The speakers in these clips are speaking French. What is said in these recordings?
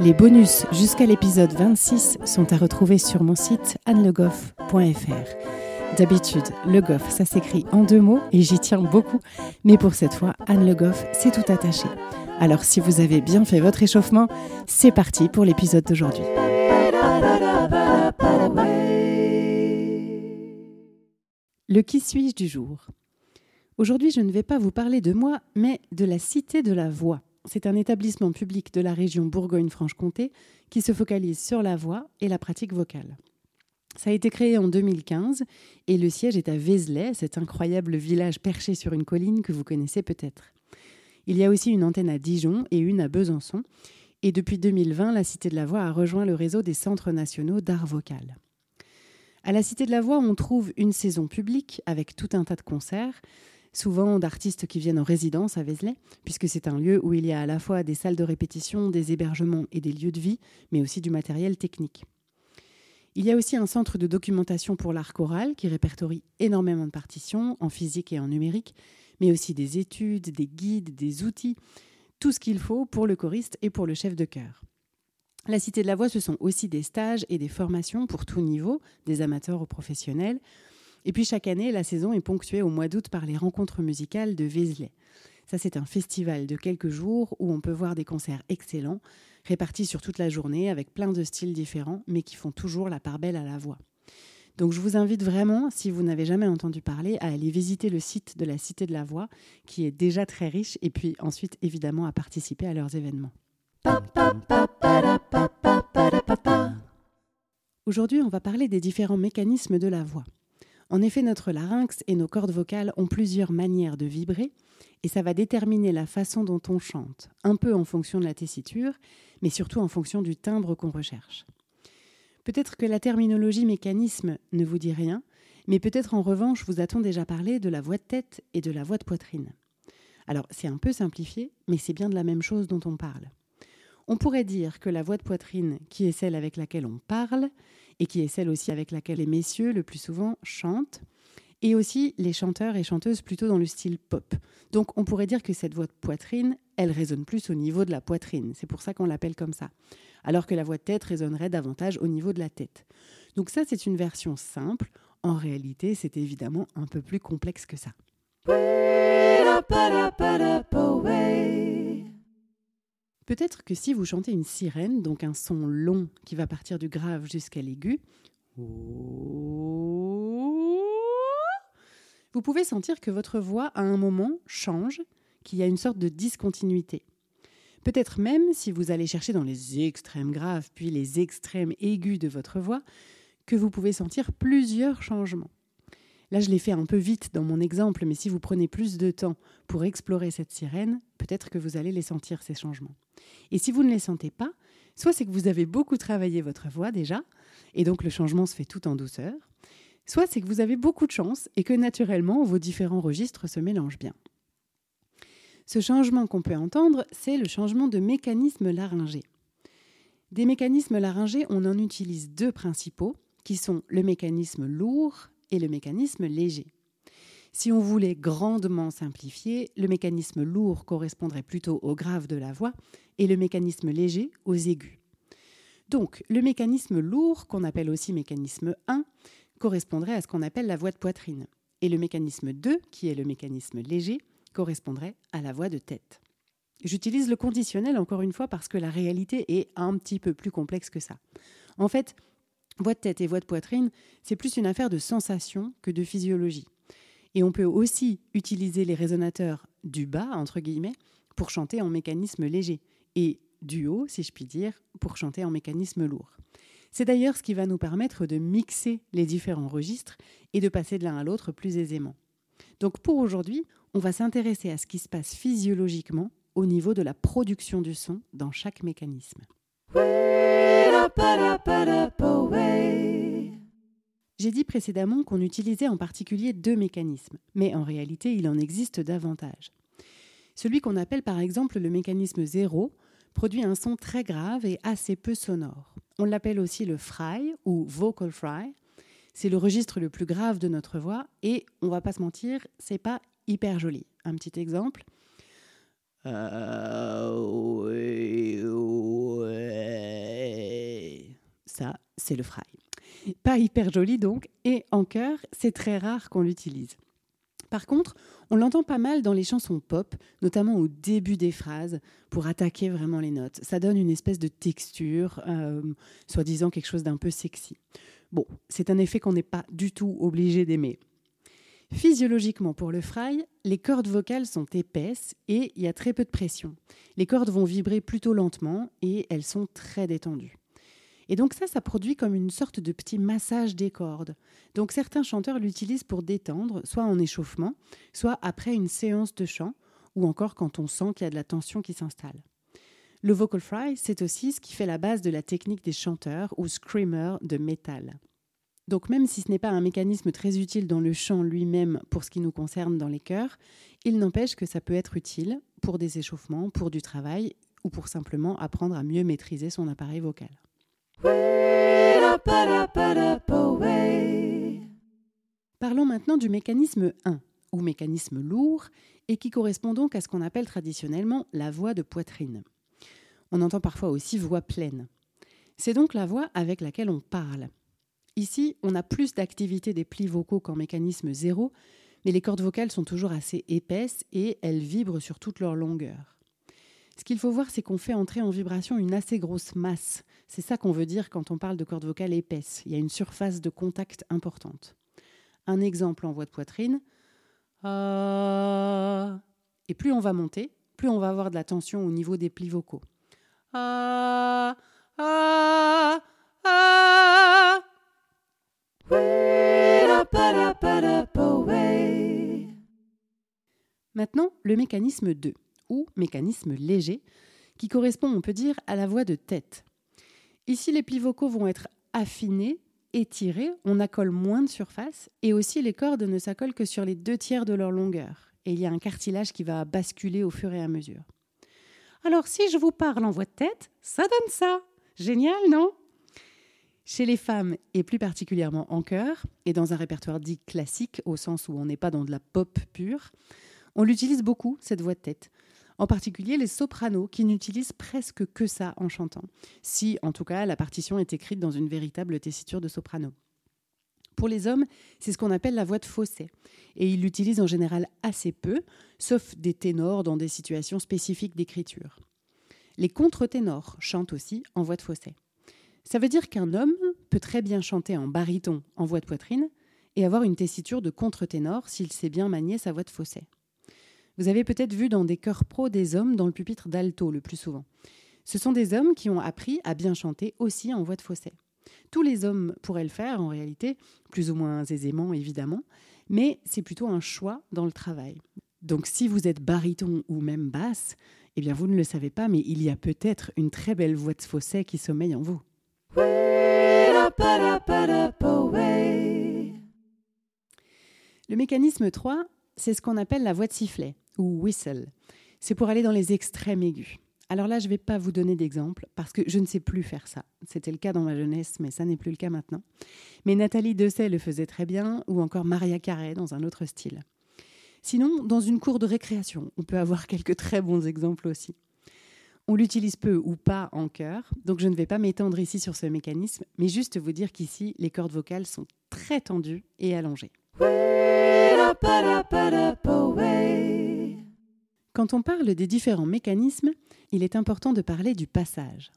Les bonus jusqu'à l'épisode 26 sont à retrouver sur mon site annelegoff.fr. D'habitude, Le Goff, ça s'écrit en deux mots et j'y tiens beaucoup, mais pour cette fois, Anne Le Goff, c'est tout attaché. Alors si vous avez bien fait votre échauffement, c'est parti pour l'épisode d'aujourd'hui. Le qui suis-je du jour? Aujourd'hui, je ne vais pas vous parler de moi, mais de la Cité de la Voix. C'est un établissement public de la région Bourgogne-Franche-Comté qui se focalise sur la voix et la pratique vocale. Ça a été créé en 2015 et le siège est à Vézelay, cet incroyable village perché sur une colline que vous connaissez peut-être. Il y a aussi une antenne à Dijon et une à Besançon. Et depuis 2020, la Cité de la Voix a rejoint le réseau des centres nationaux d'art vocal. À la Cité de la Voix, on trouve une saison publique avec tout un tas de concerts, souvent d'artistes qui viennent en résidence à Vézelay, puisque c'est un lieu où il y a à la fois des salles de répétition, des hébergements et des lieux de vie, mais aussi du matériel technique. Il y a aussi un centre de documentation pour l'art choral qui répertorie énormément de partitions en physique et en numérique, mais aussi des études, des guides, des outils, tout ce qu'il faut pour le choriste et pour le chef de chœur. La Cité de la Voix, ce sont aussi des stages et des formations pour tout niveau, des amateurs aux professionnels, et puis chaque année, la saison est ponctuée au mois d'août par les rencontres musicales de Vézelay. Ça, c'est un festival de quelques jours où on peut voir des concerts excellents, répartis sur toute la journée, avec plein de styles différents, mais qui font toujours la part belle à la voix. Donc je vous invite vraiment, si vous n'avez jamais entendu parler, à aller visiter le site de la Cité de la Voix, qui est déjà très riche, et puis ensuite évidemment à participer à leurs événements. Aujourd'hui, on va parler des différents mécanismes de la voix. En effet, notre larynx et nos cordes vocales ont plusieurs manières de vibrer et ça va déterminer la façon dont on chante, un peu en fonction de la tessiture, mais surtout en fonction du timbre qu'on recherche. Peut-être que la terminologie mécanisme ne vous dit rien, mais peut-être en revanche vous a-t-on déjà parlé de la voix de tête et de la voix de poitrine? Alors c'est un peu simplifié, mais c'est bien de la même chose dont on parle. On pourrait dire que la voix de poitrine, qui est celle avec laquelle on parle, et qui est celle aussi avec laquelle les messieurs le plus souvent chantent, et aussi les chanteurs et chanteuses plutôt dans le style pop. Donc on pourrait dire que cette voix de poitrine, elle résonne plus au niveau de la poitrine, c'est pour ça qu'on l'appelle comme ça, alors que la voix de tête résonnerait davantage au niveau de la tête. Donc ça c'est une version simple, en réalité c'est évidemment un peu plus complexe que ça. Peut-être que si vous chantez une sirène, donc un son long qui va partir du grave jusqu'à l'aigu, vous pouvez sentir que votre voix à un moment change, qu'il y a une sorte de discontinuité. Peut-être même, si vous allez chercher dans les extrêmes graves puis les extrêmes aigus de votre voix, que vous pouvez sentir plusieurs changements. Là, je l'ai fait un peu vite dans mon exemple, mais si vous prenez plus de temps pour explorer cette sirène, peut-être que vous allez les sentir, ces changements. Et si vous ne les sentez pas, soit c'est que vous avez beaucoup travaillé votre voix déjà, et donc le changement se fait tout en douceur, soit c'est que vous avez beaucoup de chance et que naturellement vos différents registres se mélangent bien. Ce changement qu'on peut entendre, c'est le changement de mécanisme laryngé. Des mécanismes laryngés, on en utilise deux principaux, qui sont le mécanisme lourd et le mécanisme léger. Si on voulait grandement simplifier, le mécanisme lourd correspondrait plutôt au grave de la voix et le mécanisme léger aux aigus. Donc, le mécanisme lourd, qu'on appelle aussi mécanisme 1, correspondrait à ce qu'on appelle la voix de poitrine. Et le mécanisme 2, qui est le mécanisme léger, correspondrait à la voix de tête. J'utilise le conditionnel encore une fois parce que la réalité est un petit peu plus complexe que ça. En fait, Voix de tête et voix de poitrine, c'est plus une affaire de sensation que de physiologie. Et on peut aussi utiliser les résonateurs du bas, entre guillemets, pour chanter en mécanisme léger, et du haut, si je puis dire, pour chanter en mécanisme lourd. C'est d'ailleurs ce qui va nous permettre de mixer les différents registres et de passer de l'un à l'autre plus aisément. Donc pour aujourd'hui, on va s'intéresser à ce qui se passe physiologiquement au niveau de la production du son dans chaque mécanisme. J'ai dit précédemment qu'on utilisait en particulier deux mécanismes, mais en réalité il en existe davantage. Celui qu'on appelle par exemple le mécanisme zéro produit un son très grave et assez peu sonore. On l'appelle aussi le fry ou vocal fry. C'est le registre le plus grave de notre voix et on va pas se mentir, c'est pas hyper joli. Un petit exemple. Ça, c'est le fry. Pas hyper joli donc, et en chœur, c'est très rare qu'on l'utilise. Par contre, on l'entend pas mal dans les chansons pop, notamment au début des phrases, pour attaquer vraiment les notes. Ça donne une espèce de texture, euh, soi-disant quelque chose d'un peu sexy. Bon, c'est un effet qu'on n'est pas du tout obligé d'aimer. Physiologiquement, pour le fry, les cordes vocales sont épaisses et il y a très peu de pression. Les cordes vont vibrer plutôt lentement et elles sont très détendues. Et donc ça, ça produit comme une sorte de petit massage des cordes. Donc certains chanteurs l'utilisent pour détendre, soit en échauffement, soit après une séance de chant, ou encore quand on sent qu'il y a de la tension qui s'installe. Le vocal fry, c'est aussi ce qui fait la base de la technique des chanteurs ou screamers de métal. Donc même si ce n'est pas un mécanisme très utile dans le chant lui-même pour ce qui nous concerne dans les chœurs, il n'empêche que ça peut être utile pour des échauffements, pour du travail ou pour simplement apprendre à mieux maîtriser son appareil vocal. Parlons maintenant du mécanisme 1, ou mécanisme lourd, et qui correspond donc à ce qu'on appelle traditionnellement la voix de poitrine. On entend parfois aussi voix pleine. C'est donc la voix avec laquelle on parle. Ici, on a plus d'activité des plis vocaux qu'en mécanisme 0, mais les cordes vocales sont toujours assez épaisses et elles vibrent sur toute leur longueur. Ce qu'il faut voir, c'est qu'on fait entrer en vibration une assez grosse masse. C'est ça qu'on veut dire quand on parle de cordes vocales épaisses. Il y a une surface de contact importante. Un exemple en voix de poitrine. Ah. Et plus on va monter, plus on va avoir de la tension au niveau des plis vocaux. Ah. Ah. Maintenant, le mécanisme 2 ou mécanisme léger, qui correspond, on peut dire, à la voix de tête. Ici, les plis vocaux vont être affinés, étirés, on accole moins de surface, et aussi les cordes ne s'accolent que sur les deux tiers de leur longueur, et il y a un cartilage qui va basculer au fur et à mesure. Alors, si je vous parle en voix de tête, ça donne ça. Génial, non? Chez les femmes, et plus particulièrement en chœur, et dans un répertoire dit classique, au sens où on n'est pas dans de la pop pure, on l'utilise beaucoup, cette voix de tête en particulier les sopranos qui n'utilisent presque que ça en chantant, si en tout cas la partition est écrite dans une véritable tessiture de soprano. Pour les hommes, c'est ce qu'on appelle la voix de fausset, et ils l'utilisent en général assez peu, sauf des ténors dans des situations spécifiques d'écriture. Les contre-ténors chantent aussi en voix de fausset. Ça veut dire qu'un homme peut très bien chanter en baryton en voix de poitrine et avoir une tessiture de contre-ténor s'il sait bien manier sa voix de fausset. Vous avez peut-être vu dans des chœurs pro des hommes dans le pupitre d'alto le plus souvent. Ce sont des hommes qui ont appris à bien chanter aussi en voix de fausset. Tous les hommes pourraient le faire en réalité, plus ou moins aisément évidemment, mais c'est plutôt un choix dans le travail. Donc si vous êtes baryton ou même basse, eh bien vous ne le savez pas, mais il y a peut-être une très belle voix de fausset qui sommeille en vous. Le mécanisme 3, c'est ce qu'on appelle la voix de sifflet ou whistle. C'est pour aller dans les extrêmes aigus. Alors là, je ne vais pas vous donner d'exemple parce que je ne sais plus faire ça. C'était le cas dans ma jeunesse, mais ça n'est plus le cas maintenant. Mais Nathalie Dessay le faisait très bien, ou encore Maria Carré dans un autre style. Sinon, dans une cour de récréation, on peut avoir quelques très bons exemples aussi. On l'utilise peu ou pas en chœur, donc je ne vais pas m'étendre ici sur ce mécanisme, mais juste vous dire qu'ici, les cordes vocales sont très tendues et allongées. Quand on parle des différents mécanismes, il est important de parler du passage.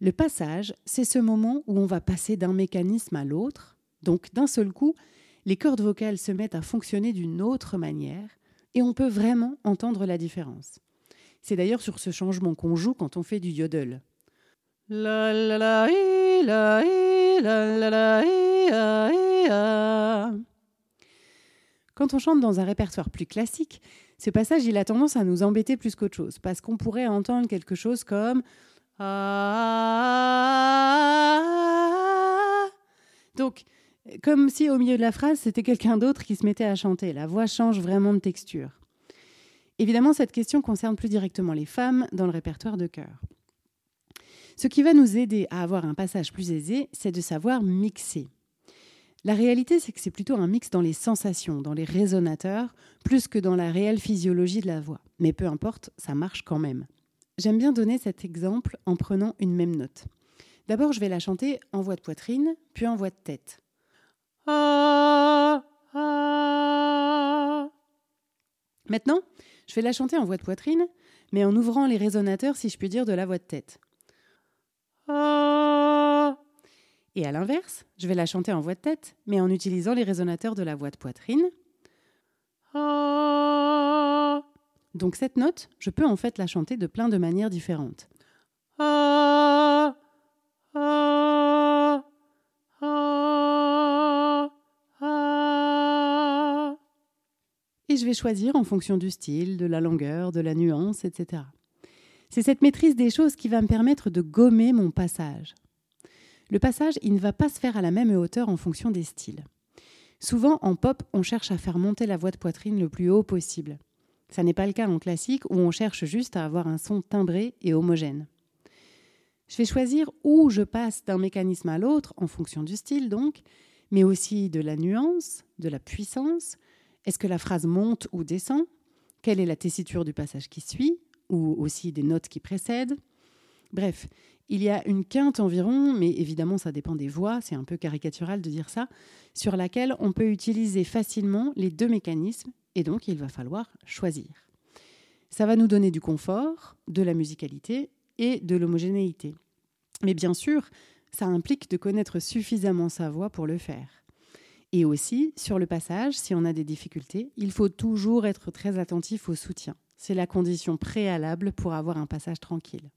Le passage, c'est ce moment où on va passer d'un mécanisme à l'autre, donc d'un seul coup, les cordes vocales se mettent à fonctionner d'une autre manière et on peut vraiment entendre la différence. C'est d'ailleurs sur ce changement qu'on joue quand on fait du yodel. Quand on chante dans un répertoire plus classique, ce passage, il a tendance à nous embêter plus qu'autre chose, parce qu'on pourrait entendre quelque chose comme ah. Donc, comme si au milieu de la phrase, c'était quelqu'un d'autre qui se mettait à chanter. La voix change vraiment de texture. Évidemment, cette question concerne plus directement les femmes dans le répertoire de chœur. Ce qui va nous aider à avoir un passage plus aisé, c'est de savoir mixer. La réalité, c'est que c'est plutôt un mix dans les sensations, dans les résonateurs, plus que dans la réelle physiologie de la voix. Mais peu importe, ça marche quand même. J'aime bien donner cet exemple en prenant une même note. D'abord, je vais la chanter en voix de poitrine, puis en voix de tête. Maintenant, je vais la chanter en voix de poitrine, mais en ouvrant les résonateurs, si je puis dire, de la voix de tête. Ah. Et à l'inverse, je vais la chanter en voix de tête, mais en utilisant les résonateurs de la voix de poitrine. Donc cette note, je peux en fait la chanter de plein de manières différentes. Et je vais choisir en fonction du style, de la longueur, de la nuance, etc. C'est cette maîtrise des choses qui va me permettre de gommer mon passage. Le passage, il ne va pas se faire à la même hauteur en fonction des styles. Souvent, en pop, on cherche à faire monter la voix de poitrine le plus haut possible. Ça n'est pas le cas en classique où on cherche juste à avoir un son timbré et homogène. Je vais choisir où je passe d'un mécanisme à l'autre en fonction du style donc, mais aussi de la nuance, de la puissance. Est-ce que la phrase monte ou descend? Quelle est la tessiture du passage qui suit? Ou aussi des notes qui précèdent? Bref, il y a une quinte environ, mais évidemment ça dépend des voix, c'est un peu caricatural de dire ça, sur laquelle on peut utiliser facilement les deux mécanismes et donc il va falloir choisir. Ça va nous donner du confort, de la musicalité et de l'homogénéité. Mais bien sûr, ça implique de connaître suffisamment sa voix pour le faire. Et aussi, sur le passage, si on a des difficultés, il faut toujours être très attentif au soutien. C'est la condition préalable pour avoir un passage tranquille.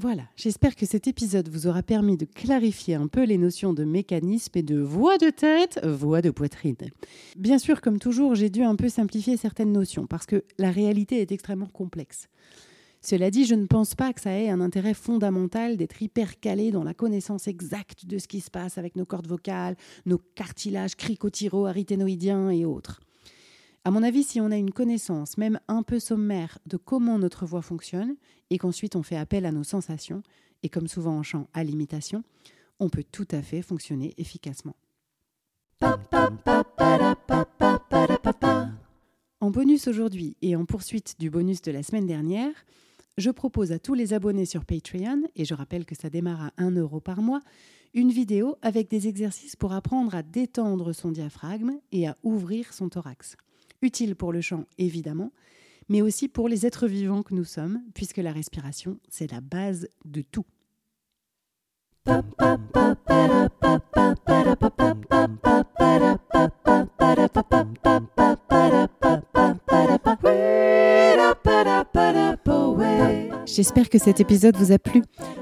Voilà, j'espère que cet épisode vous aura permis de clarifier un peu les notions de mécanisme et de voix de tête, voix de poitrine. Bien sûr, comme toujours, j'ai dû un peu simplifier certaines notions parce que la réalité est extrêmement complexe. Cela dit, je ne pense pas que ça ait un intérêt fondamental d'être hyper calé dans la connaissance exacte de ce qui se passe avec nos cordes vocales, nos cartilages cricotiro-arythénoïdiens et autres. À mon avis, si on a une connaissance, même un peu sommaire, de comment notre voix fonctionne, et qu'ensuite on fait appel à nos sensations, et comme souvent en chant à l'imitation, on peut tout à fait fonctionner efficacement. En bonus aujourd'hui et en poursuite du bonus de la semaine dernière, je propose à tous les abonnés sur Patreon, et je rappelle que ça démarre à 1 euro par mois, une vidéo avec des exercices pour apprendre à détendre son diaphragme et à ouvrir son thorax utile pour le chant évidemment, mais aussi pour les êtres vivants que nous sommes, puisque la respiration, c'est la base de tout. J'espère que cet épisode vous a plu.